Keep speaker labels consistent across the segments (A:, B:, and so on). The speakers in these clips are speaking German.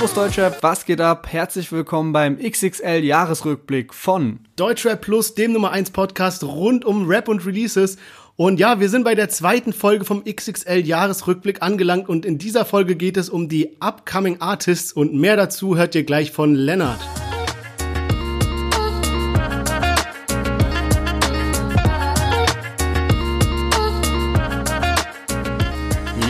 A: Servus Deutschrap, was geht ab? Herzlich willkommen beim XXL Jahresrückblick von
B: Deutschrap Plus, dem Nummer 1 Podcast rund um Rap und Releases. Und ja, wir sind bei der zweiten Folge vom XXL Jahresrückblick angelangt und in dieser Folge geht es um die Upcoming Artists und mehr dazu hört ihr gleich von Lennart.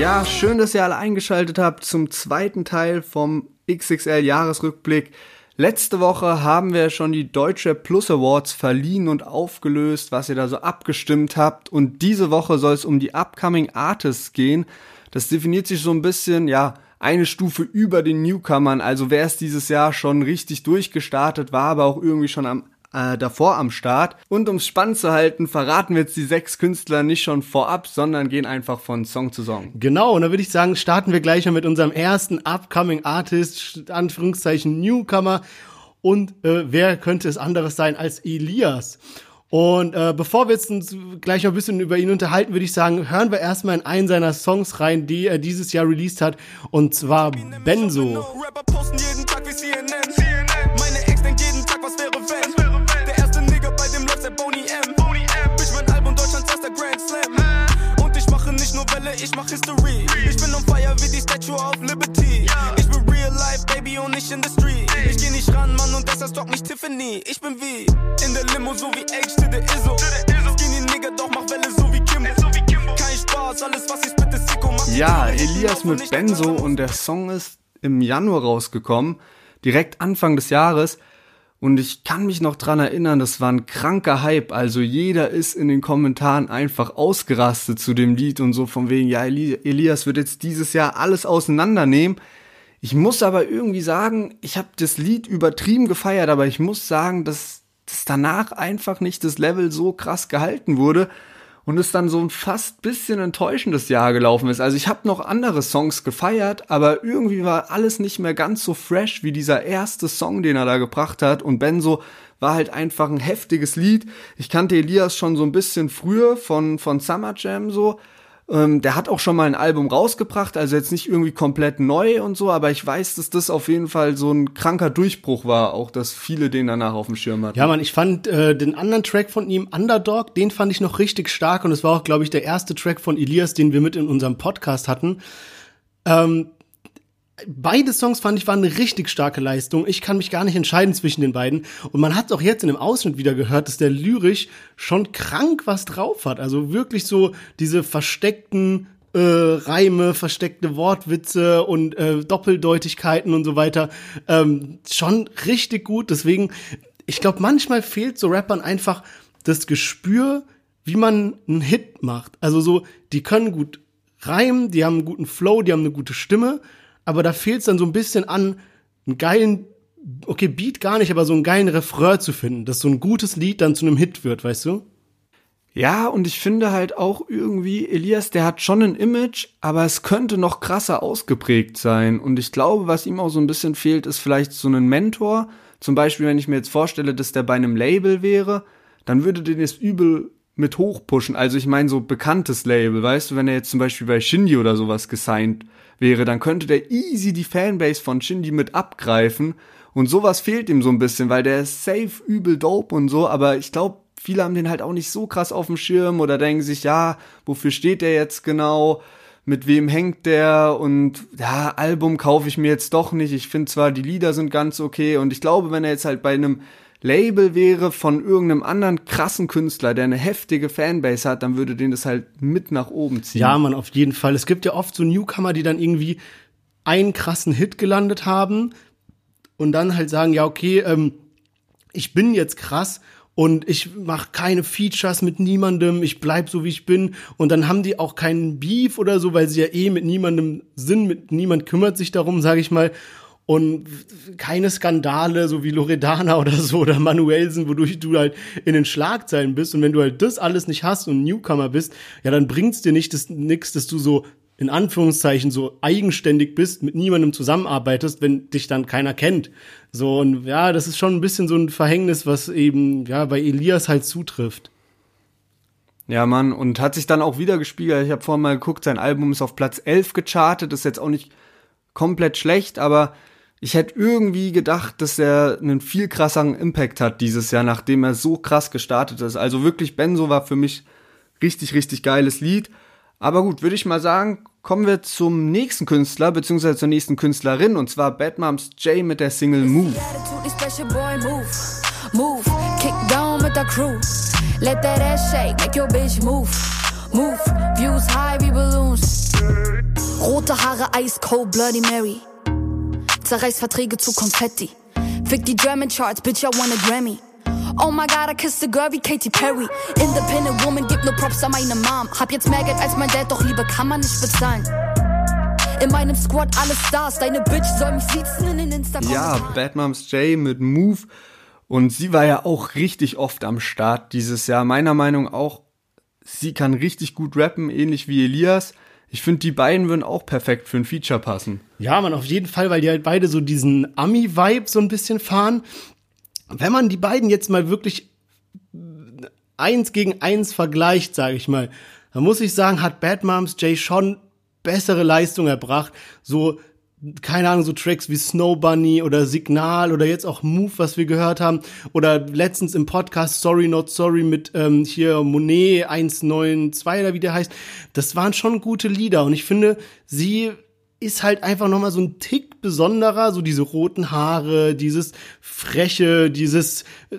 A: Ja, schön, dass ihr alle eingeschaltet habt zum zweiten Teil vom XXL Jahresrückblick. Letzte Woche haben wir schon die Deutsche Plus Awards verliehen und aufgelöst, was ihr da so abgestimmt habt. Und diese Woche soll es um die Upcoming Artists gehen. Das definiert sich so ein bisschen, ja, eine Stufe über den Newcomern. Also wer ist dieses Jahr schon richtig durchgestartet, war aber auch irgendwie schon am äh, davor am Start. Und um es spannend zu halten, verraten wir jetzt die sechs Künstler nicht schon vorab, sondern gehen einfach von Song zu Song.
B: Genau, und da würde ich sagen, starten wir gleich mal mit unserem ersten Upcoming Artist, Anführungszeichen Newcomer. Und äh, wer könnte es anderes sein als Elias? Und äh, bevor wir jetzt uns gleich noch ein bisschen über ihn unterhalten, würde ich sagen, hören wir erstmal in einen seiner Songs rein, die er dieses Jahr released hat, und zwar Benzo. Rapper posten jeden Tag wie CNN. Welle, ich mach History. Ich bin on fire wie die Statue of Liberty. Ich bin real life, baby, und nicht in the street. Ich geh nicht ran, Mann, und deshalb stalk mich Tiffany. Ich bin wie in der Limo, so wie H to the Izzo. Skinny Nigga, doch mach Welle so wie Kimbo. Kein Spaß, alles was ich bitte Sicko mach.
A: Ja, Elias mit Benzo und der Song ist im Januar rausgekommen. Direkt Anfang des Jahres. Und ich kann mich noch dran erinnern, das war ein kranker Hype. Also jeder ist in den Kommentaren einfach ausgerastet zu dem Lied und so von wegen, ja, Elias wird jetzt dieses Jahr alles auseinandernehmen. Ich muss aber irgendwie sagen, ich habe das Lied übertrieben gefeiert, aber ich muss sagen, dass, dass danach einfach nicht das Level so krass gehalten wurde und es dann so ein fast bisschen enttäuschendes Jahr gelaufen ist. Also ich habe noch andere Songs gefeiert, aber irgendwie war alles nicht mehr ganz so fresh wie dieser erste Song, den er da gebracht hat. Und Benzo war halt einfach ein heftiges Lied. Ich kannte Elias schon so ein bisschen früher von, von Summer Jam so. Ähm, der hat auch schon mal ein Album rausgebracht, also jetzt nicht irgendwie komplett neu und so, aber ich weiß, dass das auf jeden Fall so ein kranker Durchbruch war, auch dass viele den danach auf dem Schirm hatten.
B: Ja, man, ich fand äh, den anderen Track von ihm, Underdog, den fand ich noch richtig stark und es war auch, glaube ich, der erste Track von Elias, den wir mit in unserem Podcast hatten. Ähm, beide Songs fand ich waren eine richtig starke Leistung. Ich kann mich gar nicht entscheiden zwischen den beiden. Und man hat auch jetzt in dem Ausschnitt wieder gehört, dass der lyrisch schon krank was drauf hat. Also wirklich so diese versteckten äh, Reime, versteckte Wortwitze und äh, Doppeldeutigkeiten und so weiter. Ähm, schon richtig gut. Deswegen, ich glaube, manchmal fehlt so Rappern einfach das Gespür, wie man einen Hit macht. Also so, die können gut reimen, die haben einen guten Flow, die haben eine gute Stimme aber da fehlt es dann so ein bisschen an, einen geilen, okay, Beat gar nicht, aber so einen geilen Refrain zu finden, dass so ein gutes Lied dann zu einem Hit wird, weißt du?
A: Ja, und ich finde halt auch irgendwie, Elias, der hat schon ein Image, aber es könnte noch krasser ausgeprägt sein. Und ich glaube, was ihm auch so ein bisschen fehlt, ist vielleicht so ein Mentor. Zum Beispiel, wenn ich mir jetzt vorstelle, dass der bei einem Label wäre, dann würde den jetzt übel mit hochpushen. Also ich meine so bekanntes Label, weißt du, wenn er jetzt zum Beispiel bei Shindy oder sowas gesigned wäre, dann könnte der easy die Fanbase von Shindy mit abgreifen. Und sowas fehlt ihm so ein bisschen, weil der ist safe übel dope und so, aber ich glaube, viele haben den halt auch nicht so krass auf dem Schirm oder denken sich, ja, wofür steht der jetzt genau? Mit wem hängt der? Und ja, Album kaufe ich mir jetzt doch nicht. Ich finde zwar, die Lieder sind ganz okay und ich glaube, wenn er jetzt halt bei einem Label wäre von irgendeinem anderen krassen Künstler, der eine heftige Fanbase hat, dann würde den das halt mit nach oben ziehen.
B: Ja, man, auf jeden Fall. Es gibt ja oft so Newcomer, die dann irgendwie einen krassen Hit gelandet haben und dann halt sagen, ja, okay, ähm, ich bin jetzt krass und ich mache keine Features mit niemandem, ich bleib so wie ich bin und dann haben die auch keinen Beef oder so, weil sie ja eh mit niemandem sind, mit niemand kümmert sich darum, sage ich mal und keine Skandale, so wie Loredana oder so oder Manuelsen, wodurch du halt in den Schlagzeilen bist. Und wenn du halt das alles nicht hast und Newcomer bist, ja, dann bringt's dir nicht das, nix, dass du so in Anführungszeichen so eigenständig bist, mit niemandem zusammenarbeitest, wenn dich dann keiner kennt. So, und ja, das ist schon ein bisschen so ein Verhängnis, was eben, ja, bei Elias halt zutrifft.
A: Ja, Mann, und hat sich dann auch wieder gespiegelt. Ich habe vorhin mal geguckt, sein Album ist auf Platz 11 gechartet, ist jetzt auch nicht komplett schlecht, aber ich hätte irgendwie gedacht, dass er einen viel krasseren Impact hat dieses Jahr, nachdem er so krass gestartet ist. Also wirklich, Benzo war für mich richtig, richtig geiles Lied. Aber gut, würde ich mal sagen, kommen wir zum nächsten Künstler, beziehungsweise zur nächsten Künstlerin, und zwar Bad Moms J mit der Single Move. Rote Haare, ice cold, Bloody Mary. Zerreiß Verträge zu Konfetti. Fick die German Charts, bitch, I want a Grammy. Oh my god, I kissed a girl wie Katy Perry. Independent Woman, gib nur Props an meine Mom. Hab jetzt mehr Geld als mein Dad, doch Liebe kann man nicht bezahlen. In meinem Squad alle Stars, deine Bitch soll mich sitzen in den Instagram. Ja, Bad Moms J mit Move. Und sie war ja auch richtig oft am Start dieses Jahr. Meiner Meinung auch, sie kann richtig gut rappen, ähnlich wie Elias. Ich finde, die beiden würden auch perfekt für ein Feature passen.
B: Ja, man, auf jeden Fall, weil die halt beide so diesen Ami-Vibe so ein bisschen fahren. Wenn man die beiden jetzt mal wirklich eins gegen eins vergleicht, sage ich mal, dann muss ich sagen, hat Bad Moms Jay schon bessere Leistung erbracht. So keine Ahnung, so Tracks wie Snow Bunny oder Signal oder jetzt auch Move, was wir gehört haben. Oder letztens im Podcast Sorry Not Sorry mit ähm, hier Monet 192 oder wie der heißt. Das waren schon gute Lieder und ich finde, sie ist halt einfach noch mal so ein Tick besonderer, so diese roten Haare, dieses freche, dieses äh,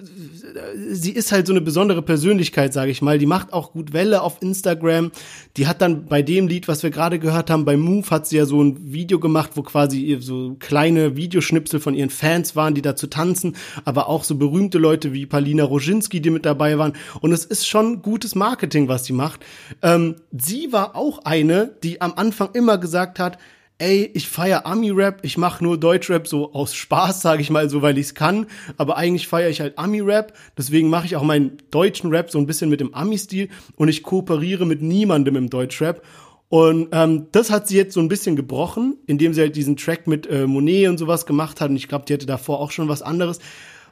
B: sie ist halt so eine besondere Persönlichkeit, sage ich mal. Die macht auch gut Welle auf Instagram. Die hat dann bei dem Lied, was wir gerade gehört haben, bei Move hat sie ja so ein Video gemacht, wo quasi so kleine Videoschnipsel von ihren Fans waren, die dazu tanzen, aber auch so berühmte Leute wie Palina Roginski, die mit dabei waren. Und es ist schon gutes Marketing, was sie macht. Ähm, sie war auch eine, die am Anfang immer gesagt hat, ey, ich feier Ami-Rap, ich mache nur Deutschrap so aus Spaß, sage ich mal so, weil ich's kann, aber eigentlich feiere ich halt Ami-Rap, deswegen mache ich auch meinen deutschen Rap so ein bisschen mit dem Ami-Stil und ich kooperiere mit niemandem im Deutschrap und ähm, das hat sie jetzt so ein bisschen gebrochen, indem sie halt diesen Track mit äh, Monet und sowas gemacht hat und ich glaube, die hatte davor auch schon was anderes.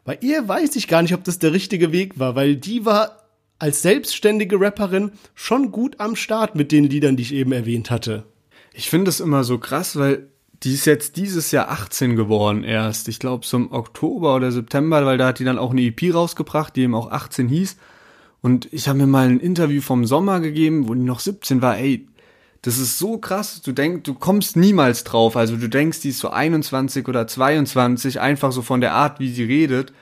B: Bei ihr weiß ich gar nicht, ob das der richtige Weg war, weil die war als selbstständige Rapperin schon gut am Start mit den Liedern, die ich eben erwähnt hatte.
A: Ich finde es immer so krass, weil die ist jetzt dieses Jahr 18 geworden erst. Ich glaube, so im Oktober oder September, weil da hat die dann auch eine EP rausgebracht, die eben auch 18 hieß. Und ich habe mir mal ein Interview vom Sommer gegeben, wo die noch 17 war. Ey, das ist so krass. Du denkst, du kommst niemals drauf. Also du denkst, die ist so 21 oder 22, einfach so von der Art, wie sie redet.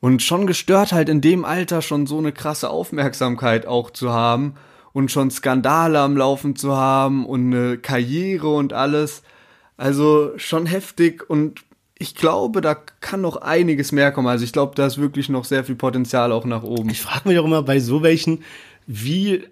A: Und schon gestört halt in dem Alter schon so eine krasse Aufmerksamkeit auch zu haben und schon Skandale am Laufen zu haben und eine Karriere und alles. Also schon heftig und ich glaube, da kann noch einiges mehr kommen. Also ich glaube, da ist wirklich noch sehr viel Potenzial auch nach oben.
B: Ich frage mich auch immer bei so welchen, wie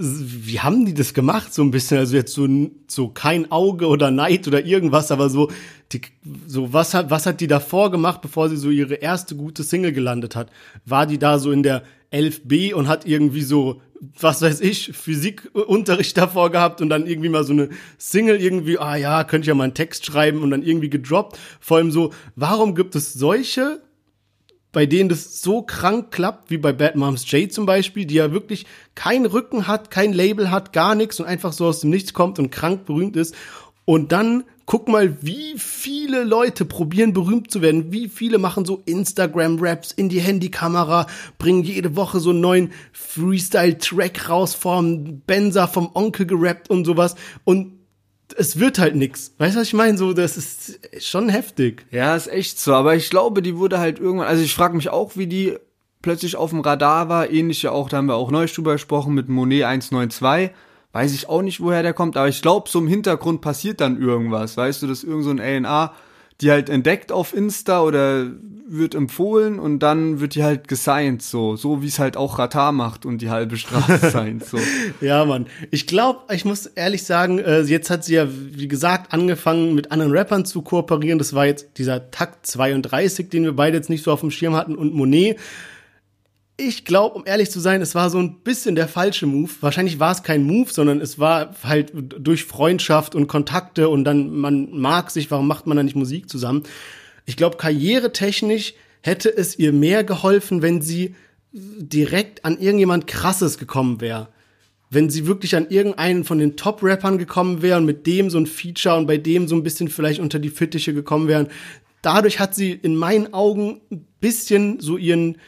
B: wie haben die das gemacht so ein bisschen also jetzt so so kein Auge oder Neid oder irgendwas aber so die, so was hat was hat die davor gemacht bevor sie so ihre erste gute Single gelandet hat war die da so in der 11b und hat irgendwie so was weiß ich, Physikunterricht davor gehabt und dann irgendwie mal so eine Single irgendwie, ah ja, könnte ich ja mal einen Text schreiben und dann irgendwie gedroppt. Vor allem so, warum gibt es solche, bei denen das so krank klappt, wie bei Bad Moms J zum Beispiel, die ja wirklich keinen Rücken hat, kein Label hat, gar nichts und einfach so aus dem Nichts kommt und krank berühmt ist. Und dann guck mal, wie viele Leute probieren berühmt zu werden, wie viele machen so Instagram-Raps in die Handykamera, bringen jede Woche so einen neuen Freestyle-Track raus vom Benza, vom Onkel gerappt und sowas und es wird halt nix. Weißt du, was ich meine? So, das ist schon heftig.
A: Ja, ist echt so. Aber ich glaube, die wurde halt irgendwann, also ich frage mich auch, wie die plötzlich auf dem Radar war. Ähnlich ja auch, da haben wir auch neulich drüber gesprochen mit Monet 192 Weiß ich auch nicht, woher der kommt, aber ich glaube, so im Hintergrund passiert dann irgendwas. Weißt du, dass irgend so ein LNA die halt entdeckt auf Insta oder wird empfohlen und dann wird die halt gesigned, so, so wie es halt auch Ratar macht und die halbe Straße signed, so.
B: ja, Mann. Ich glaube, ich muss ehrlich sagen, äh, jetzt hat sie ja, wie gesagt, angefangen mit anderen Rappern zu kooperieren. Das war jetzt dieser Takt 32, den wir beide jetzt nicht so auf dem Schirm hatten und Monet ich glaube, um ehrlich zu sein, es war so ein bisschen der falsche Move. Wahrscheinlich war es kein Move, sondern es war halt durch Freundschaft und Kontakte und dann, man mag sich, warum macht man da nicht Musik zusammen? Ich glaube, karrieretechnisch hätte es ihr mehr geholfen, wenn sie direkt an irgendjemand krasses gekommen wäre. wenn sie wirklich an irgendeinen von den Top-Rappern gekommen wären, mit dem so ein Feature und bei dem so ein bisschen vielleicht unter die Fittiche gekommen wären. Dadurch hat sie in meinen Augen ein bisschen so ihren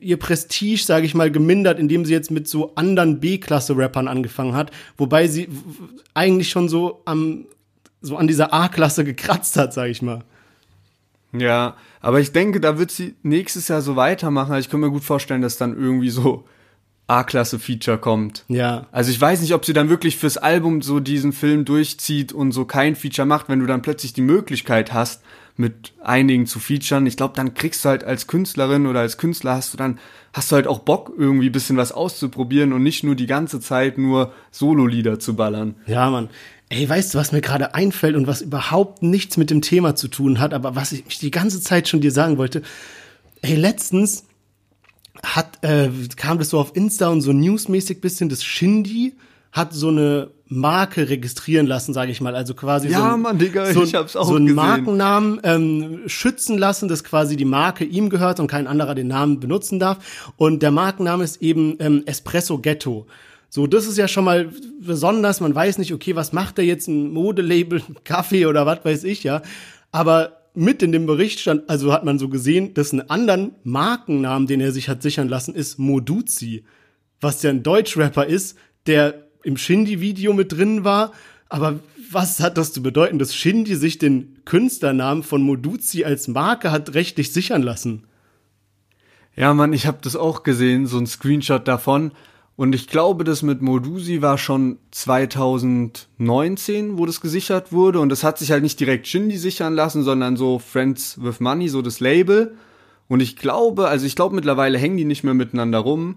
B: ihr Prestige, sage ich mal, gemindert, indem sie jetzt mit so anderen B-Klasse-Rappern angefangen hat, wobei sie eigentlich schon so am so an dieser A-Klasse gekratzt hat, sage ich mal.
A: Ja, aber ich denke, da wird sie nächstes Jahr so weitermachen. Also ich kann mir gut vorstellen, dass dann irgendwie so A-Klasse-Feature kommt.
B: Ja.
A: Also ich weiß nicht, ob sie dann wirklich fürs Album so diesen Film durchzieht und so kein Feature macht, wenn du dann plötzlich die Möglichkeit hast, mit einigen zu featuren. Ich glaube, dann kriegst du halt als Künstlerin oder als Künstler hast du dann, hast du halt auch Bock, irgendwie bisschen was auszuprobieren und nicht nur die ganze Zeit nur Solo-Lieder zu ballern.
B: Ja, Mann. Ey, weißt du, was mir gerade einfällt und was überhaupt nichts mit dem Thema zu tun hat, aber was ich die ganze Zeit schon dir sagen wollte? Ey, letztens hat, äh, kam das so auf Insta und so newsmäßig bisschen, das Shindy hat so eine Marke registrieren lassen, sage ich mal. Also quasi
A: ja,
B: so, ein,
A: Mann, Digga,
B: so,
A: ich hab's auch
B: so einen. Markennamen ähm, schützen lassen, dass quasi die Marke ihm gehört und kein anderer den Namen benutzen darf. Und der Markenname ist eben ähm, Espresso Ghetto. So, das ist ja schon mal besonders. Man weiß nicht, okay, was macht er jetzt ein Modelabel, ein Kaffee oder was weiß ich, ja. Aber mit in dem Bericht stand, also hat man so gesehen, dass einen anderen Markennamen, den er sich hat sichern lassen, ist Moduzi. Was ja ein Deutschrapper ist, der im Shindy-Video mit drin war. Aber was hat das zu bedeuten, dass Shindy sich den Künstlernamen von Moduzi als Marke hat rechtlich sichern lassen?
A: Ja, Mann, ich habe das auch gesehen, so ein Screenshot davon. Und ich glaube, das mit Modusi war schon 2019, wo das gesichert wurde. Und das hat sich halt nicht direkt Shindy sichern lassen, sondern so Friends with Money, so das Label. Und ich glaube, also ich glaube mittlerweile hängen die nicht mehr miteinander rum.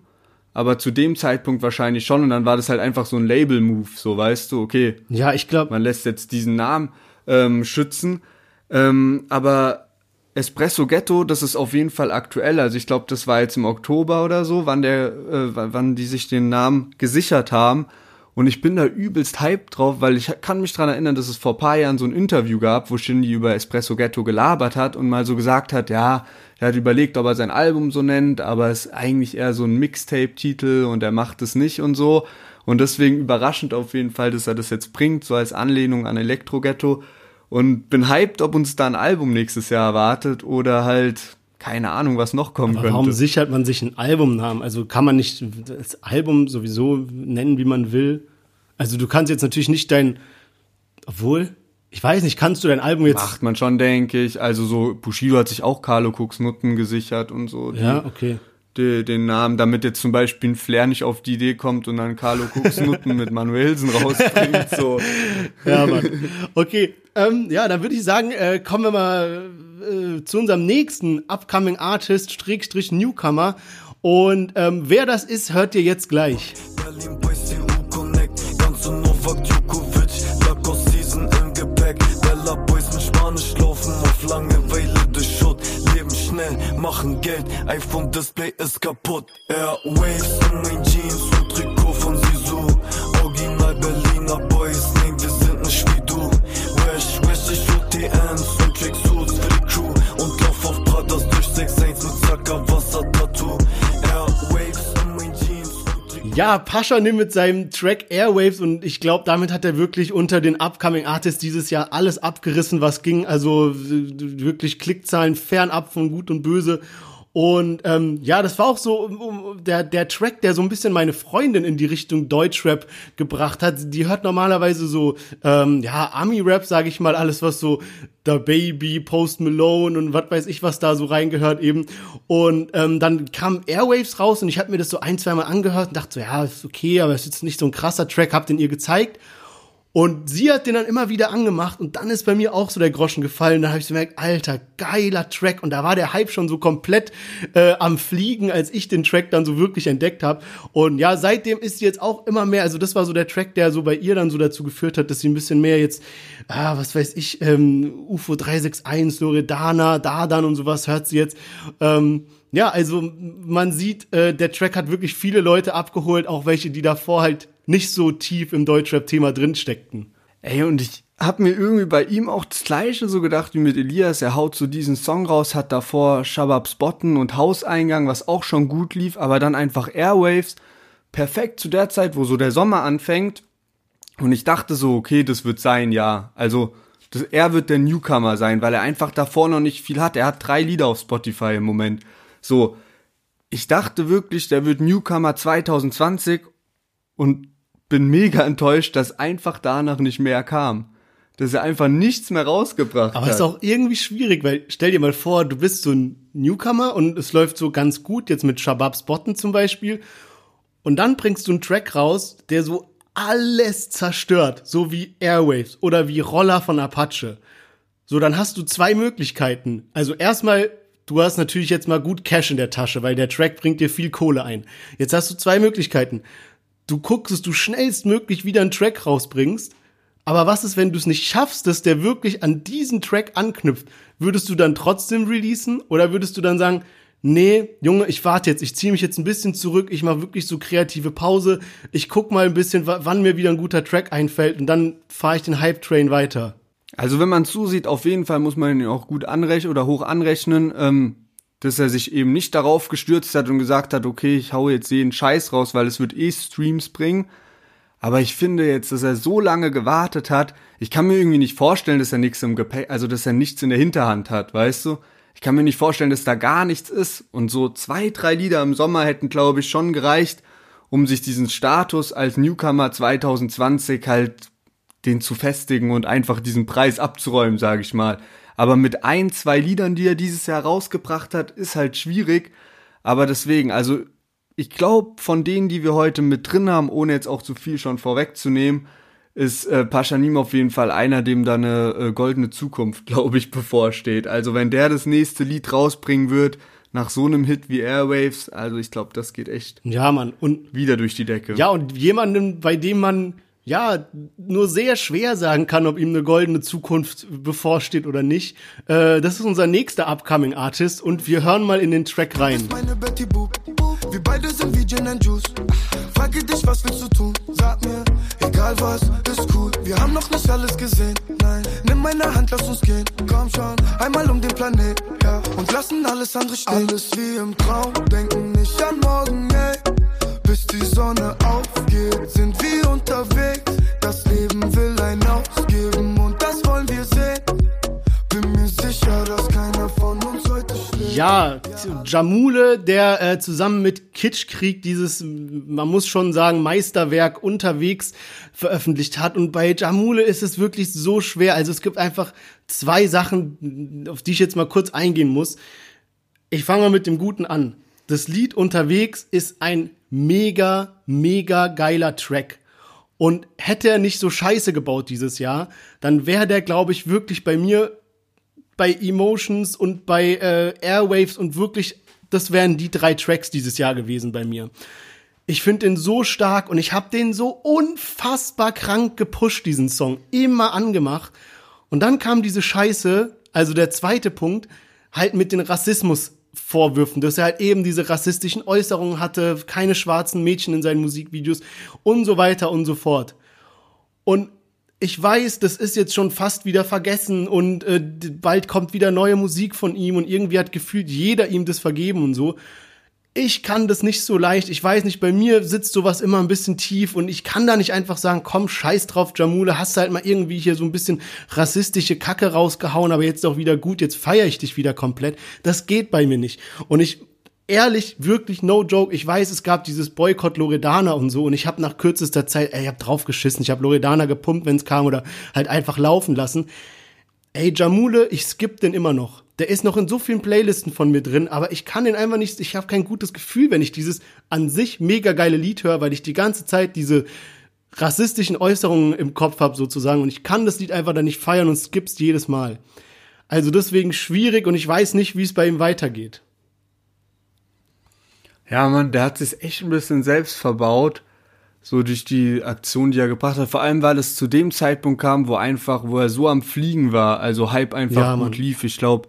A: Aber zu dem Zeitpunkt wahrscheinlich schon. Und dann war das halt einfach so ein Label-Move, so weißt du, okay.
B: Ja, ich glaube.
A: Man lässt jetzt diesen Namen ähm, schützen. Ähm, aber Espresso Ghetto, das ist auf jeden Fall aktuell. Also ich glaube, das war jetzt im Oktober oder so, wann der, äh, wann die sich den Namen gesichert haben. Und ich bin da übelst hyped drauf, weil ich kann mich dran erinnern, dass es vor paar Jahren so ein Interview gab, wo Shindy über Espresso Ghetto gelabert hat und mal so gesagt hat, ja, er hat überlegt, ob er sein Album so nennt, aber es ist eigentlich eher so ein Mixtape-Titel und er macht es nicht und so. Und deswegen überraschend auf jeden Fall, dass er das jetzt bringt, so als Anlehnung an Elektro Ghetto und bin hyped, ob uns da ein Album nächstes Jahr erwartet oder halt keine Ahnung, was noch kommen
B: Aber
A: könnte.
B: warum sichert man sich einen Albumnamen? Also kann man nicht das Album sowieso nennen, wie man will? Also du kannst jetzt natürlich nicht dein, obwohl, ich weiß nicht, kannst du dein Album jetzt?
A: Macht man schon, denke ich. Also so Bushido hat sich auch Carlo Cooks Nutten gesichert und so. Die,
B: Ja, okay.
A: die, den Namen, damit jetzt zum Beispiel ein Flair nicht auf die Idee kommt und dann Carlo Cooks Nutten mit Manuelsen rausbringt. So.
B: Ja, Mann. Okay, ähm, ja, dann würde ich sagen, äh, kommen wir mal äh, zu unserem nächsten Upcoming Artist, Schrägstrich Newcomer. Und ähm, wer das ist, hört ihr jetzt gleich.
C: Berlin Boys EU Connect, ganze Novak Djokovic, Lacoste Season im Gepäck. Bella Boys mit Spanisch laufen auf Langeweile durch Schutt. Leben schnell, machen Geld, iPhone Display ist kaputt. Airwaves in mein Jeans und Trikot
B: Ja, Pascha nimmt mit seinem Track Airwaves und ich glaube, damit hat er wirklich unter den Upcoming Artists dieses Jahr alles abgerissen, was ging. Also wirklich Klickzahlen fernab von Gut und Böse. Und ähm, ja, das war auch so der, der Track, der so ein bisschen meine Freundin in die Richtung Deutschrap gebracht hat. Die hört normalerweise so, ähm, ja, Ami-Rap, sage ich mal, alles was so Da Baby, Post Malone und was weiß ich, was da so reingehört eben. Und ähm, dann kam Airwaves raus und ich habe mir das so ein, zweimal angehört und dachte so, ja, ist okay, aber es ist jetzt nicht so ein krasser Track, hab den ihr gezeigt. Und sie hat den dann immer wieder angemacht und dann ist bei mir auch so der Groschen gefallen. Da habe ich so gemerkt, alter, geiler Track. Und da war der Hype schon so komplett äh, am Fliegen, als ich den Track dann so wirklich entdeckt habe. Und ja, seitdem ist sie jetzt auch immer mehr, also das war so der Track, der so bei ihr dann so dazu geführt hat, dass sie ein bisschen mehr jetzt, ah, was weiß ich, ähm, UFO 361, Loredana, Dardan und sowas hört sie jetzt. Ähm, ja, also man sieht, äh, der Track hat wirklich viele Leute abgeholt, auch welche, die davor halt nicht so tief im Deutschrap-Thema drin steckten.
A: Ey, und ich hab mir irgendwie bei ihm auch das Gleiche so gedacht wie mit Elias. Er haut so diesen Song raus, hat davor Shabab Spotten und Hauseingang, was auch schon gut lief, aber dann einfach Airwaves, perfekt zu der Zeit, wo so der Sommer anfängt. Und ich dachte so, okay, das wird sein, ja. Also, das, er wird der Newcomer sein, weil er einfach davor noch nicht viel hat. Er hat drei Lieder auf Spotify im Moment. So, ich dachte wirklich, der wird Newcomer 2020 und bin mega enttäuscht, dass einfach danach nicht mehr kam. Dass er einfach nichts mehr rausgebracht
B: Aber
A: hat.
B: es ist auch irgendwie schwierig, weil stell dir mal vor, du bist so ein Newcomer und es läuft so ganz gut, jetzt mit Shababs Botten zum Beispiel. Und dann bringst du einen Track raus, der so alles zerstört, so wie Airwaves oder wie Roller von Apache. So, dann hast du zwei Möglichkeiten. Also erstmal, du hast natürlich jetzt mal gut Cash in der Tasche, weil der Track bringt dir viel Kohle ein. Jetzt hast du zwei Möglichkeiten. Du guckst, dass du schnellstmöglich wieder einen Track rausbringst. Aber was ist, wenn du es nicht schaffst, dass der wirklich an diesen Track anknüpft? Würdest du dann trotzdem releasen oder würdest du dann sagen, nee, Junge, ich warte jetzt, ich ziehe mich jetzt ein bisschen zurück, ich mache wirklich so kreative Pause, ich guck mal ein bisschen, wa- wann mir wieder ein guter Track einfällt und dann fahre ich den Hype-Train weiter.
A: Also wenn man zusieht, auf jeden Fall muss man ihn auch gut anrechnen oder hoch anrechnen, ähm, dass er sich eben nicht darauf gestürzt hat und gesagt hat, okay, ich hau jetzt jeden Scheiß raus, weil es wird eh Streams bringen. Aber ich finde jetzt, dass er so lange gewartet hat, ich kann mir irgendwie nicht vorstellen, dass er nichts im Gepäck, also dass er nichts in der Hinterhand hat, weißt du? Ich kann mir nicht vorstellen, dass da gar nichts ist. Und so zwei, drei Lieder im Sommer hätten, glaube ich, schon gereicht, um sich diesen Status als Newcomer 2020 halt den zu festigen und einfach diesen Preis abzuräumen, sage ich mal. Aber mit ein, zwei Liedern, die er dieses Jahr rausgebracht hat, ist halt schwierig. Aber deswegen, also ich glaube, von denen, die wir heute mit drin haben, ohne jetzt auch zu viel schon vorwegzunehmen, ist äh, Paschanim auf jeden Fall einer, dem da eine äh, goldene Zukunft, glaube ich, bevorsteht. Also wenn der das nächste Lied rausbringen wird, nach so einem Hit wie Airwaves, also ich glaube, das geht echt
B: Ja, Mann. Und
A: wieder durch die Decke.
B: ja, und jemanden, bei dem man ja nur sehr schwer sagen kann, ob ihm eine goldene Zukunft bevorsteht oder nicht. Äh, das ist unser nächster Upcoming Artist und wir hören mal in den Track rein.
D: Wir beide sind wie Gin and Juice. Frage dich, was willst du tun? Sag mir, egal was, ist cool. Wir haben noch nicht alles gesehen. Nein, nimm meine Hand, lass uns gehen. Komm schon, einmal um den Planet, ja. Und lassen alles andere stehen. Alles wie im Traum, denken nicht an morgen, die Sonne aufgeht, sind wir unterwegs. Das Leben will ein ausgeben und das wollen wir sehen. Bin mir sicher, dass keiner von uns heute schläft.
B: Ja, Jamule, der äh, zusammen mit Kitschkrieg dieses, man muss schon sagen, Meisterwerk unterwegs veröffentlicht hat. Und bei Jamule ist es wirklich so schwer. Also es gibt einfach zwei Sachen, auf die ich jetzt mal kurz eingehen muss. Ich fange mal mit dem Guten an. Das Lied unterwegs ist ein mega, mega geiler Track. Und hätte er nicht so scheiße gebaut dieses Jahr, dann wäre der, glaube ich, wirklich bei mir bei Emotions und bei äh, Airwaves und wirklich, das wären die drei Tracks dieses Jahr gewesen bei mir. Ich finde den so stark und ich habe den so unfassbar krank gepusht, diesen Song. Immer angemacht. Und dann kam diese Scheiße, also der zweite Punkt, halt mit den Rassismusvorwürfen, dass er halt eben diese rassistischen Äußerungen hatte, keine schwarzen Mädchen in seinen Musikvideos und so weiter und so fort. Und ich weiß, das ist jetzt schon fast wieder vergessen und äh, bald kommt wieder neue Musik von ihm und irgendwie hat gefühlt jeder ihm das vergeben und so. Ich kann das nicht so leicht. Ich weiß nicht, bei mir sitzt sowas immer ein bisschen tief und ich kann da nicht einfach sagen, komm, scheiß drauf, Jamule, hast halt mal irgendwie hier so ein bisschen rassistische Kacke rausgehauen, aber jetzt auch wieder gut, jetzt feiere ich dich wieder komplett. Das geht bei mir nicht. Und ich ehrlich, wirklich no joke. Ich weiß, es gab dieses Boykott Loredana und so und ich habe nach kürzester Zeit, ey, ich hab drauf geschissen. Ich habe Loredana gepumpt, wenn es kam oder halt einfach laufen lassen. Ey, Jamule, ich skipp den immer noch. Der ist noch in so vielen Playlisten von mir drin, aber ich kann den einfach nicht, ich habe kein gutes Gefühl, wenn ich dieses an sich mega geile Lied höre, weil ich die ganze Zeit diese rassistischen Äußerungen im Kopf habe sozusagen und ich kann das Lied einfach dann nicht feiern und skipp's jedes Mal. Also deswegen schwierig und ich weiß nicht, wie es bei ihm weitergeht.
A: Ja, Mann, der hat sich echt ein bisschen selbst verbaut, so durch die Aktion, die er gebracht hat. Vor allem, weil es zu dem Zeitpunkt kam, wo einfach, wo er so am Fliegen war, also Hype einfach
B: Ja,
A: gut lief. Ich glaube,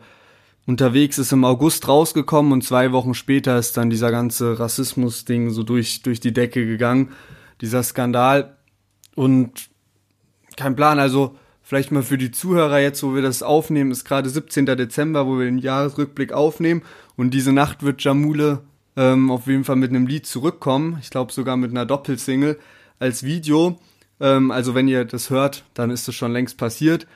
A: unterwegs ist im August rausgekommen und zwei Wochen später ist dann dieser ganze Rassismus-Ding so durch, durch die Decke gegangen, dieser Skandal. Und kein Plan, also vielleicht mal für die Zuhörer jetzt, wo wir das aufnehmen, ist gerade 17. Dezember, wo wir den Jahresrückblick aufnehmen und diese Nacht wird Jamule ähm, auf jeden Fall mit einem Lied zurückkommen. Ich glaube sogar mit einer Doppelsingle als Video. Ähm, also wenn ihr das hört, dann ist es schon längst passiert.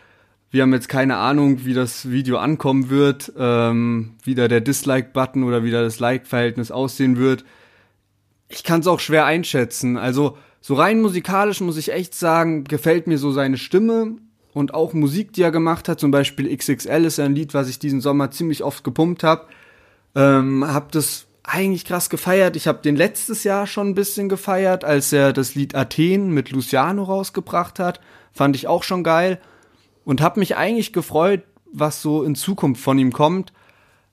A: Wir haben jetzt keine Ahnung, wie das Video ankommen wird, ähm, wie der Dislike-Button oder wie da das Like-Verhältnis aussehen wird. Ich kann es auch schwer einschätzen. Also so rein musikalisch muss ich echt sagen, gefällt mir so seine Stimme und auch Musik, die er gemacht hat. Zum Beispiel XXL ist ein Lied, was ich diesen Sommer ziemlich oft gepumpt habe. Ähm, hab das eigentlich krass gefeiert. Ich habe den letztes Jahr schon ein bisschen gefeiert, als er das Lied Athen mit Luciano rausgebracht hat. Fand ich auch schon geil und habe mich eigentlich gefreut, was so in Zukunft von ihm kommt.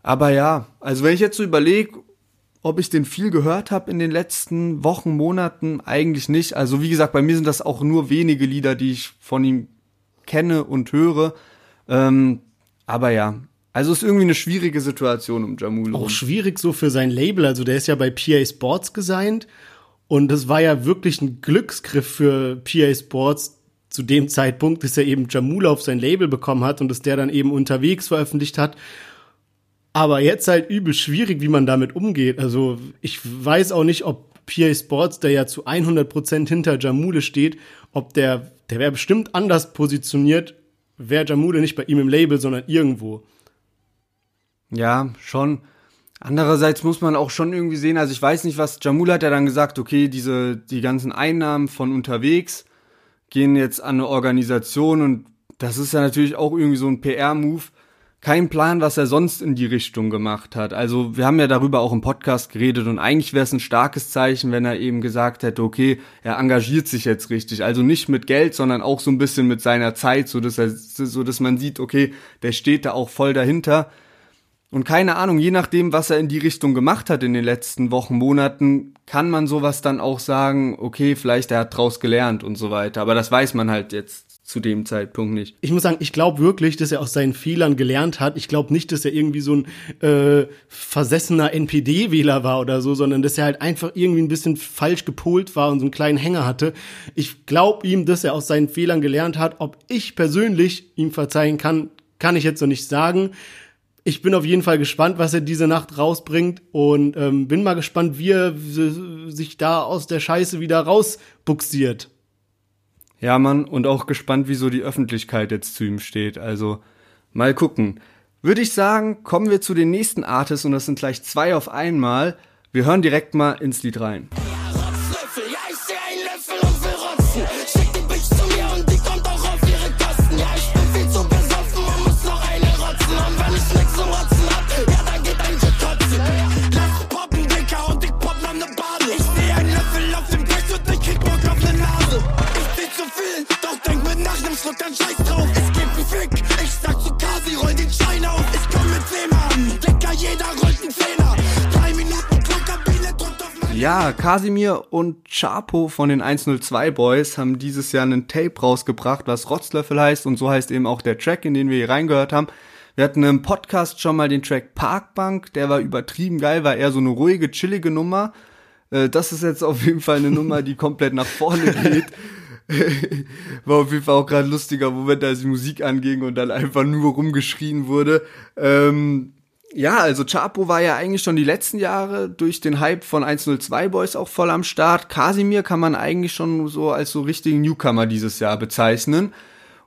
A: Aber ja, also wenn ich jetzt so überlege, ob ich den viel gehört habe in den letzten Wochen, Monaten, eigentlich nicht. Also wie gesagt, bei mir sind das auch nur wenige Lieder, die ich von ihm kenne und höre. Ähm, aber ja, also ist irgendwie eine schwierige Situation um Jamul.
B: Auch schwierig so für sein Label. Also der ist ja bei PA Sports gesigned. Und das war ja wirklich ein Glücksgriff für PA Sports zu dem Zeitpunkt, dass er eben Jamula auf sein Label bekommen hat und dass der dann eben unterwegs veröffentlicht hat. Aber jetzt halt übel schwierig, wie man damit umgeht. Also ich weiß auch nicht, ob PA Sports, der ja zu 100% hinter Jamule steht, ob der, der wäre bestimmt anders positioniert, wäre Jamule nicht bei ihm im Label, sondern irgendwo.
A: Ja, schon. Andererseits muss man auch schon irgendwie sehen, also ich weiß nicht, was Jamul hat ja dann gesagt, okay, diese, die ganzen Einnahmen von unterwegs gehen jetzt an eine Organisation und das ist ja natürlich auch irgendwie so ein PR-Move. Kein Plan, was er sonst in die Richtung gemacht hat. Also wir haben ja darüber auch im Podcast geredet und eigentlich wäre es ein starkes Zeichen, wenn er eben gesagt hätte, okay, er engagiert sich jetzt richtig. Also nicht mit Geld, sondern auch so ein bisschen mit seiner Zeit, so dass er, so dass man sieht, okay, der steht da auch voll dahinter. Und keine Ahnung, je nachdem, was er in die Richtung gemacht hat in den letzten Wochen, Monaten, kann man sowas dann auch sagen, okay, vielleicht er hat draus gelernt und so weiter. Aber das weiß man halt jetzt zu dem Zeitpunkt nicht.
B: Ich muss sagen, ich glaube wirklich, dass er aus seinen Fehlern gelernt hat. Ich glaube nicht, dass er irgendwie so ein äh, versessener NPD-Wähler war oder so, sondern dass er halt einfach irgendwie ein bisschen falsch gepolt war und so einen kleinen Hänger hatte. Ich glaube ihm, dass er aus seinen Fehlern gelernt hat. Ob ich persönlich ihm verzeihen kann, kann ich jetzt noch nicht sagen ich bin auf jeden Fall gespannt, was er diese Nacht rausbringt und ähm, bin mal gespannt, wie er sich da aus der Scheiße wieder rausbuxiert.
A: Ja, Mann, und auch gespannt, wie so die Öffentlichkeit jetzt zu ihm steht. Also mal gucken. Würde ich sagen, kommen wir zu den nächsten Artists und das sind gleich zwei auf einmal. Wir hören direkt mal ins Lied rein.
C: Schluck, dann scheiß drauf. Es gibt einen Fick. Ich sag zu Kasi, roll den Schein auf. Ich komm mit Thema. Dicker, jeder rollt einen Zehner. Drei Minuten Klokabine drückt auf meine
A: Ja, Kasimir und Chapo von den 102 Boys haben dieses Jahr einen Tape rausgebracht, was Rotzlöffel heißt und so heißt eben auch der Track, in den wir hier reingehört haben. Wir hatten im Podcast schon mal den Track Parkbank, der war übertrieben geil, war eher so eine ruhige, chillige Nummer. Äh, das ist jetzt auf jeden Fall eine Nummer, die komplett nach vorne geht. War auf jeden Fall auch gerade lustiger Moment, als die Musik anging und dann einfach nur rumgeschrien wurde. Ähm, ja, also Chapo war ja eigentlich schon die letzten Jahre durch den Hype von 102 Boys auch voll am Start. Kasimir kann man eigentlich schon so als so richtigen Newcomer dieses Jahr bezeichnen.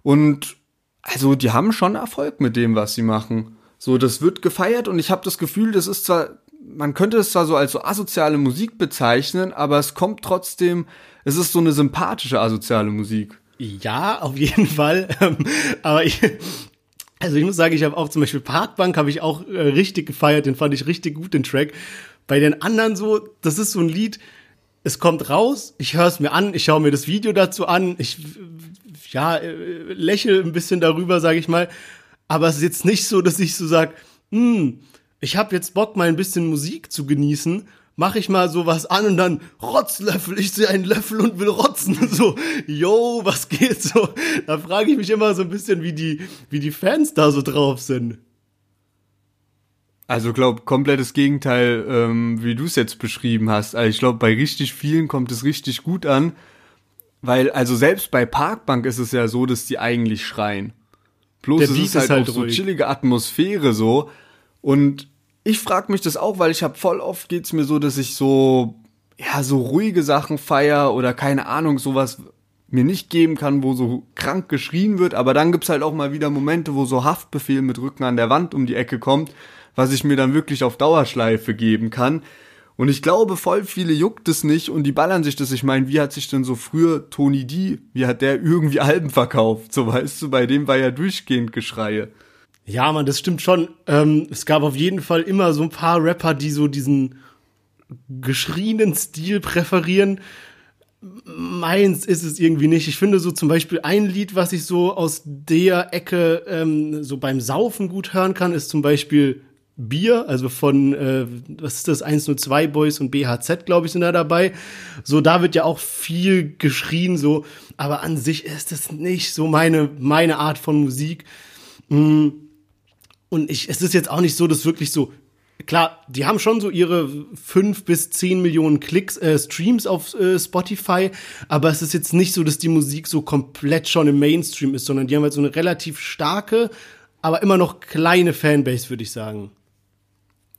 A: Und also die haben schon Erfolg mit dem, was sie machen. So, das wird gefeiert und ich habe das Gefühl, das ist zwar, man könnte es zwar so als so asoziale Musik bezeichnen, aber es kommt trotzdem es ist so eine sympathische asoziale Musik.
B: Ja, auf jeden Fall. Ähm, aber ich, also ich muss sagen, ich habe auch zum Beispiel Parkbank habe ich auch äh, richtig gefeiert, den fand ich richtig gut, den Track. Bei den anderen so, das ist so ein Lied, es kommt raus, ich höre es mir an, ich schaue mir das Video dazu an, ich ja äh, lächle ein bisschen darüber, sage ich mal. Aber es ist jetzt nicht so, dass ich so sag, hm, ich habe jetzt Bock, mal ein bisschen Musik zu genießen mache ich mal sowas an und dann Rotzlöffel, ich sehe einen Löffel und will rotzen. So, yo, was geht so? Da frage ich mich immer so ein bisschen, wie die, wie die Fans da so drauf sind.
A: Also glaub komplettes Gegenteil, ähm, wie du es jetzt beschrieben hast. Also ich glaube, bei richtig vielen kommt es richtig gut an, weil also selbst bei Parkbank ist es ja so, dass die eigentlich schreien. Bloß
B: Der
A: es
B: Beat
A: ist halt,
B: ist halt
A: auch so chillige Atmosphäre so und ich frage mich das auch, weil ich habe voll oft geht's mir so, dass ich so ja so ruhige Sachen feier oder keine Ahnung sowas mir nicht geben kann, wo so krank geschrien wird, aber dann gibt's halt auch mal wieder Momente, wo so Haftbefehl mit Rücken an der Wand um die Ecke kommt, was ich mir dann wirklich auf Dauerschleife geben kann. Und ich glaube, voll viele juckt es nicht und die ballern sich das. Ich meine, wie hat sich denn so früher Tony D, wie hat der irgendwie Alben verkauft? So weißt du, bei dem war ja durchgehend Geschreie.
B: Ja, man, das stimmt schon. Ähm, es gab auf jeden Fall immer so ein paar Rapper, die so diesen geschrienen Stil präferieren. Meins ist es irgendwie nicht. Ich finde so zum Beispiel ein Lied, was ich so aus der Ecke ähm, so beim Saufen gut hören kann, ist zum Beispiel Bier, also von, äh, was ist das, 102 Boys und BHZ, glaube ich, sind da dabei. So, da wird ja auch viel geschrien, so, aber an sich ist das nicht so meine, meine Art von Musik. Mm. Und ich, es ist jetzt auch nicht so, dass wirklich so, klar, die haben schon so ihre fünf bis zehn Millionen Klicks, äh, Streams auf äh, Spotify, aber es ist jetzt nicht so, dass die Musik so komplett schon im Mainstream ist, sondern die haben halt so eine relativ starke, aber immer noch kleine Fanbase, würde ich sagen.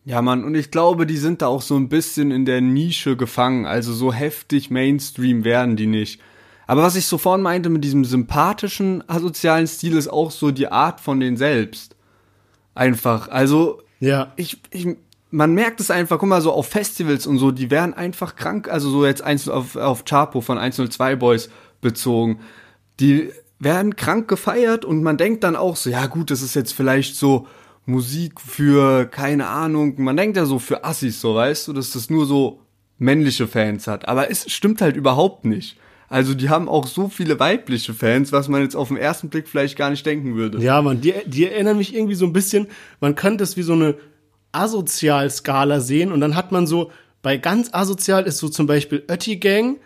A: Ja, Mann, und ich glaube, die sind da auch so ein bisschen in der Nische gefangen. Also so heftig Mainstream werden die nicht. Aber was ich so vorhin meinte mit diesem sympathischen, asozialen Stil, ist auch so die Art von denen selbst. Einfach. Also,
B: Ja.
A: ich, ich, man merkt es einfach, guck mal, so auf Festivals und so, die werden einfach krank, also so jetzt eins auf, auf Chapo von 102 Boys bezogen. Die werden krank gefeiert und man denkt dann auch so, ja gut, das ist jetzt vielleicht so Musik für, keine Ahnung, man denkt ja so für Assis, so weißt du, dass das nur so männliche Fans hat. Aber es stimmt halt überhaupt nicht. Also die haben auch so viele weibliche Fans, was man jetzt auf den ersten Blick vielleicht gar nicht denken würde.
B: Ja, man, die, die erinnern mich irgendwie so ein bisschen, man könnte es wie so eine Asozial-Skala sehen und dann hat man so, bei ganz asozial ist so zum Beispiel Ötti Gang,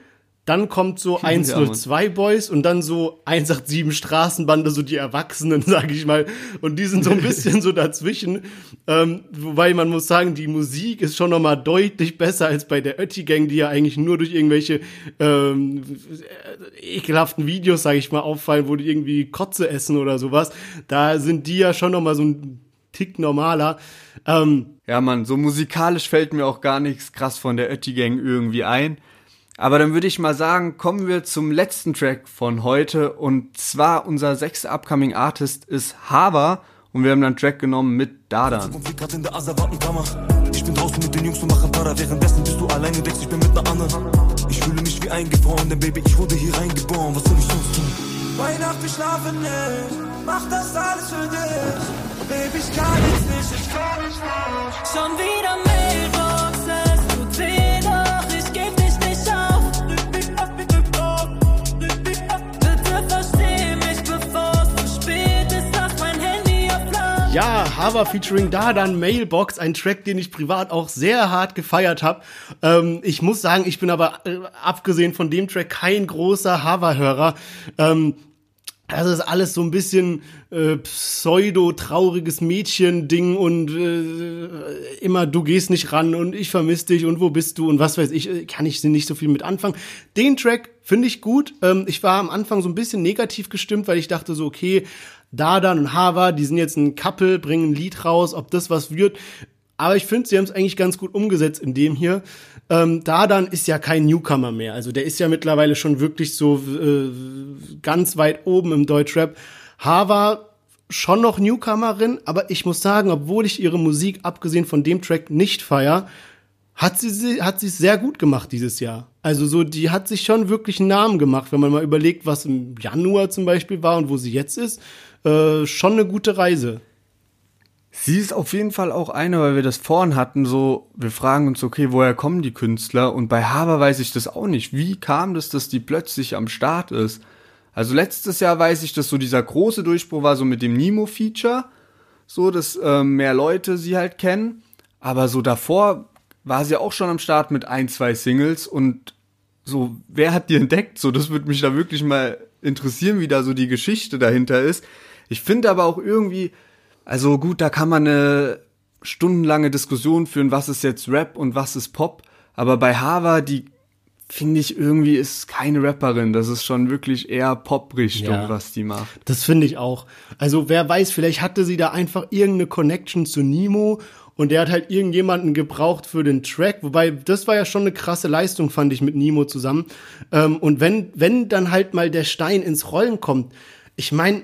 B: dann kommt so
A: Ja,
B: 102 Boys und dann so 187 Straßenbande, so die Erwachsenen, sag ich mal. Und die sind so ein bisschen so dazwischen. Ähm, wobei man muss sagen, die Musik ist schon noch mal deutlich besser als bei der Ötti Gang, die ja eigentlich nur durch irgendwelche ähm, ekelhaften Videos, sag ich mal, auffallen, wo die irgendwie Kotze essen oder sowas. Da sind die ja schon noch mal so ein Tick normaler. Ähm,
A: Ja, Mann, so musikalisch fällt mir auch gar nichts krass von der Ötti Gang irgendwie ein. Aber dann würde ich mal sagen, kommen wir zum letzten Track von heute. Und zwar unser sechster Upcoming Artist ist Hava. Und wir haben dann einen Track genommen mit Dadan.
C: Ich bin draußen mit den Jungs und mache Para. Währenddessen bist du allein denkst, ich bin mit einer anderen. Ich fühle mich wie eingefroren, denn Baby, ich wurde hier reingeboren. Was soll ich sonst tun?
E: Wir schlafen nicht. Mach das alles für dich. Baby, ich kann jetzt nicht, ich kann nicht mehr. Schon wieder Mailboxes,
B: Ja, Hava featuring Dadan Mailbox, ein Track, den ich privat auch sehr hart gefeiert habe. Ähm, ich muss sagen, ich bin aber äh, abgesehen von dem Track kein großer Hava-Hörer. Ähm, das ist alles so ein bisschen äh, pseudo-trauriges Mädchen-Ding und äh, immer du gehst nicht ran und ich vermiss dich und wo bist du und was weiß ich, äh, kann ich nicht so viel mit anfangen. Den Track finde ich gut. Ähm, ich war am Anfang so ein bisschen negativ gestimmt, weil ich dachte so, okay, Dadan und Hava, die sind jetzt ein Couple, bringen ein Lied raus, ob das was wird. Aber ich finde, sie haben es eigentlich ganz gut umgesetzt in dem hier. Ähm, Dadan ist ja kein Newcomer mehr. Also der ist ja mittlerweile schon wirklich so äh, ganz weit oben im Deutschrap. Hava schon noch Newcomerin, aber ich muss sagen, obwohl ich ihre Musik abgesehen von dem Track nicht feier, hat sie hat sie sehr gut gemacht dieses Jahr. Also so, die hat sich schon wirklich einen Namen gemacht, wenn man mal überlegt, was im Januar zum Beispiel war und wo sie jetzt ist. Äh, schon eine gute Reise.
A: Sie ist auf jeden Fall auch eine, weil wir das vorhin hatten, so, wir fragen uns, okay, woher kommen die Künstler? Und bei Haber weiß ich das auch nicht. Wie kam das, dass die plötzlich am Start ist? Also letztes Jahr weiß ich, dass so dieser große Durchbruch war so mit dem Nemo-Feature, so, dass ähm, mehr Leute sie halt kennen. Aber so davor war sie auch schon am Start mit ein, zwei Singles und so, wer hat die entdeckt? So, das würde mich da wirklich mal interessieren, wie da so die Geschichte dahinter ist. Ich finde aber auch irgendwie, also gut, da kann man eine stundenlange Diskussion führen, was ist jetzt Rap und was ist Pop. Aber bei Hava, die finde ich irgendwie ist keine Rapperin. Das ist schon wirklich eher Pop-Richtung,
B: Ja.
A: was die macht.
B: Das finde ich auch. Also wer weiß, vielleicht hatte sie da einfach irgendeine Connection zu Nemo und der hat halt irgendjemanden gebraucht für den Track, wobei das war ja schon eine krasse Leistung, fand ich mit Nemo zusammen. Ähm, und wenn, wenn dann halt mal der Stein ins Rollen kommt, ich meine,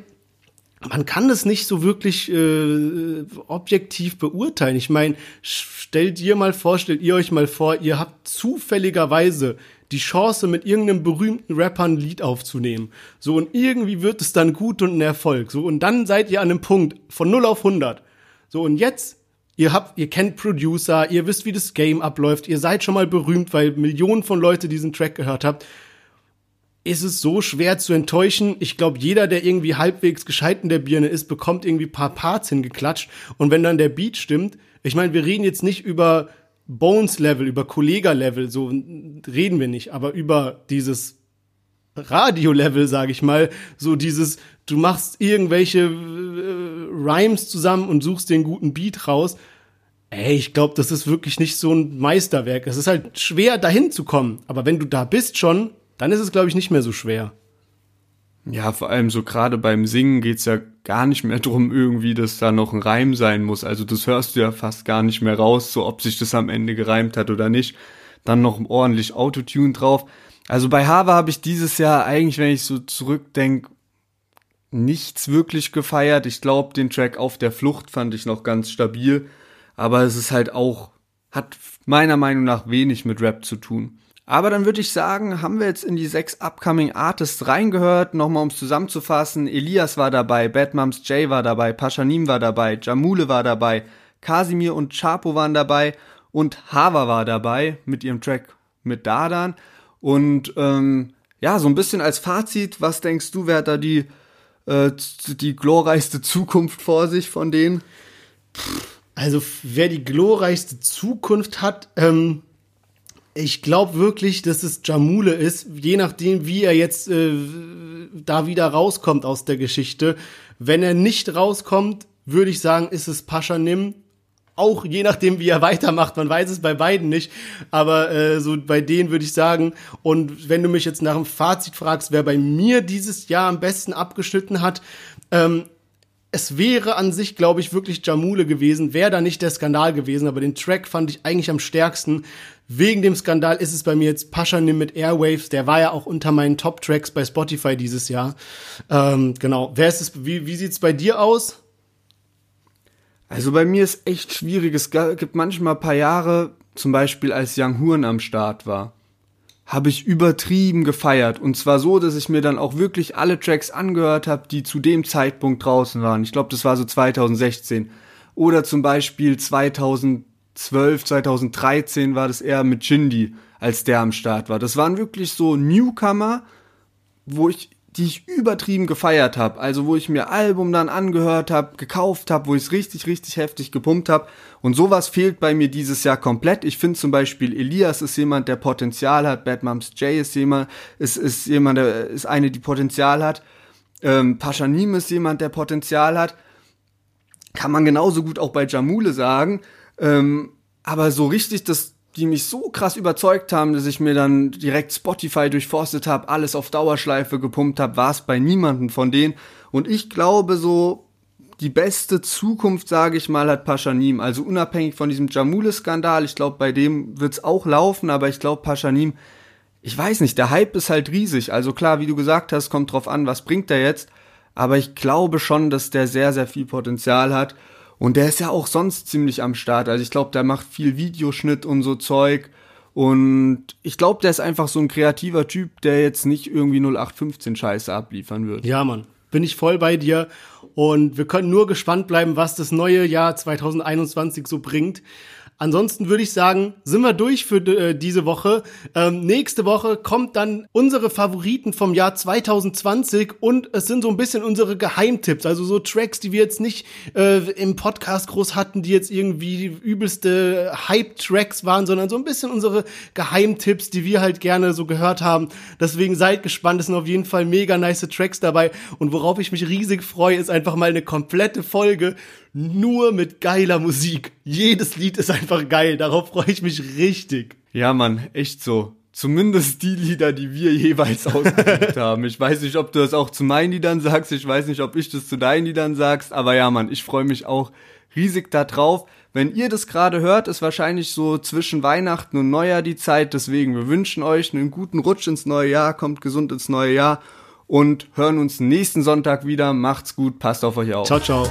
B: man kann das nicht so wirklich äh, objektiv beurteilen. Ich meine, stellt ihr mal vor, stellt ihr euch mal vor, ihr habt zufälligerweise die Chance, mit irgendeinem berühmten Rapper ein Lied aufzunehmen. So, und irgendwie wird es dann gut und ein Erfolg. So, und dann seid ihr an einem Punkt von 0 auf 100. So, und jetzt, ihr habt, ihr kennt Producer, ihr wisst, wie das Game abläuft, ihr seid schon mal berühmt, weil Millionen von Leute diesen Track gehört habt. Ist es so schwer zu enttäuschen? Ich glaube, jeder, der irgendwie halbwegs gescheit in der Birne ist, bekommt irgendwie paar Parts hingeklatscht. Und wenn dann der Beat stimmt, ich meine, wir reden jetzt nicht über Bones-Level, über Kollega-Level, so reden wir nicht, aber über dieses Radio-Level, sage ich mal, so dieses, du machst irgendwelche äh, Rhymes zusammen und suchst den guten Beat raus. Ey, ich glaube, das ist wirklich nicht so ein Meisterwerk. Es ist halt schwer, dahin zu kommen. Aber wenn du da bist schon, dann ist es, glaube ich, nicht mehr so schwer.
A: Ja, vor allem so gerade beim Singen geht's ja gar nicht mehr drum irgendwie, dass da noch ein Reim sein muss. Also das hörst du ja fast gar nicht mehr raus, so ob sich das am Ende gereimt hat oder nicht. Dann noch ordentlich Autotune drauf. Also bei Hava habe ich dieses Jahr eigentlich, wenn ich so zurückdenke, nichts wirklich gefeiert. Ich glaube, den Track Auf der Flucht fand ich noch ganz stabil. Aber es ist halt auch, hat meiner Meinung nach wenig mit Rap zu tun. Aber dann würde ich sagen, haben wir jetzt in die sechs Upcoming Artists reingehört. Nochmal um es zusammenzufassen. Elias war dabei, Batmums Jay war dabei, Paschanim war dabei, Jamule war dabei, Kasimir und Chapo waren dabei und Hava war dabei mit ihrem Track mit Dadan. Und ähm, ja, so ein bisschen als Fazit, was denkst du, wer hat da die, äh, die glorreichste Zukunft vor sich von denen?
B: Also wer die glorreichste Zukunft hat, ähm, ich glaube wirklich, dass es Jamule ist, je nachdem, wie er jetzt äh, da wieder rauskommt aus der Geschichte. Wenn er nicht rauskommt, würde ich sagen, ist es Pascha Nim. Auch je nachdem, wie er weitermacht, man weiß es bei beiden nicht, aber äh, so bei denen würde ich sagen. Und wenn du mich jetzt nach dem Fazit fragst, wer bei mir dieses Jahr am besten abgeschnitten hat, ähm, es wäre an sich, glaube ich, wirklich Jamule gewesen, wäre da nicht der Skandal gewesen, aber den Track fand ich eigentlich am stärksten. Wegen dem Skandal ist es bei mir jetzt Paschanim mit Airwaves, der war ja auch unter meinen Top-Tracks bei Spotify dieses Jahr. Ähm, genau. Wer ist es, wie, wie sieht's bei dir aus?
A: Also bei mir ist echt schwierig. Es gibt manchmal ein paar Jahre, zum Beispiel als Young Huren am Start war, habe ich übertrieben gefeiert. Und zwar so, dass ich mir dann auch wirklich alle Tracks angehört habe, die zu dem Zeitpunkt draußen waren. Ich glaube, das war so 2016. Oder zum Beispiel 2000 2012, 2013 war das eher mit Jindy, als der am Start war. Das waren wirklich so Newcomer, wo ich die ich übertrieben gefeiert habe, also wo ich mir Album dann angehört habe, gekauft habe, wo ich es richtig, richtig heftig gepumpt habe. Und sowas fehlt bei mir dieses Jahr komplett. Ich finde zum Beispiel Elias ist jemand, der Potenzial hat. Bad Moms J ist jemand, ist, ist jemand, der ist eine, die Potenzial hat. Ähm, Paschanim ist jemand, der Potenzial hat. Kann man genauso gut auch bei Jamule sagen. Ähm, aber so richtig, dass die mich so krass überzeugt haben, dass ich mir dann direkt Spotify durchforstet habe, alles auf Dauerschleife gepumpt habe, war es bei niemanden von denen. Und ich glaube so, die beste Zukunft, sage ich mal, hat Paschanim. Also unabhängig von diesem Jamule-Skandal, ich glaube, bei dem wird's auch laufen, aber ich glaube, Paschanim, ich weiß nicht, der Hype ist halt riesig. Also klar, wie du gesagt hast, kommt drauf an, was bringt er jetzt. Aber ich glaube schon, dass der sehr, sehr viel Potenzial hat. Und der ist ja auch sonst ziemlich am Start. Also ich glaube, der macht viel Videoschnitt und so Zeug. Und ich glaube, der ist einfach so ein kreativer Typ, der jetzt nicht irgendwie 0815 Scheiße abliefern wird.
B: Ja, Mann. Bin ich voll bei dir. Und wir können nur gespannt bleiben, was das neue Jahr 2021 so bringt. Ansonsten würde ich sagen, sind wir durch für äh, diese Woche. Ähm, nächste Woche kommt dann unsere Favoriten vom Jahr 2020 und es sind so ein bisschen unsere Geheimtipps, also so Tracks, die wir jetzt nicht äh, im Podcast groß hatten, die jetzt irgendwie übelste Hype-Tracks waren, sondern so ein bisschen unsere Geheimtipps, die wir halt gerne so gehört haben. Deswegen seid gespannt, es sind auf jeden Fall mega nice Tracks dabei und worauf ich mich riesig freue, ist einfach mal eine komplette Folge nur mit geiler Musik. Jedes Lied ist einfach geil. Darauf freue ich mich richtig.
A: Ja, Mann, echt so. Zumindest die Lieder, die wir jeweils ausgesucht haben. Ich weiß nicht, ob du das auch zu meinen Liedern sagst. Ich weiß nicht, ob ich das zu deinen Liedern sagst. Aber ja, Mann, ich freue mich auch riesig da drauf. Wenn ihr das gerade hört, ist wahrscheinlich so zwischen Weihnachten und Neujahr die Zeit. Deswegen, wir wünschen euch einen guten Rutsch ins neue Jahr. Kommt gesund ins neue Jahr und hören uns nächsten Sonntag wieder. Macht's gut, passt auf euch auf.
B: Ciao, ciao.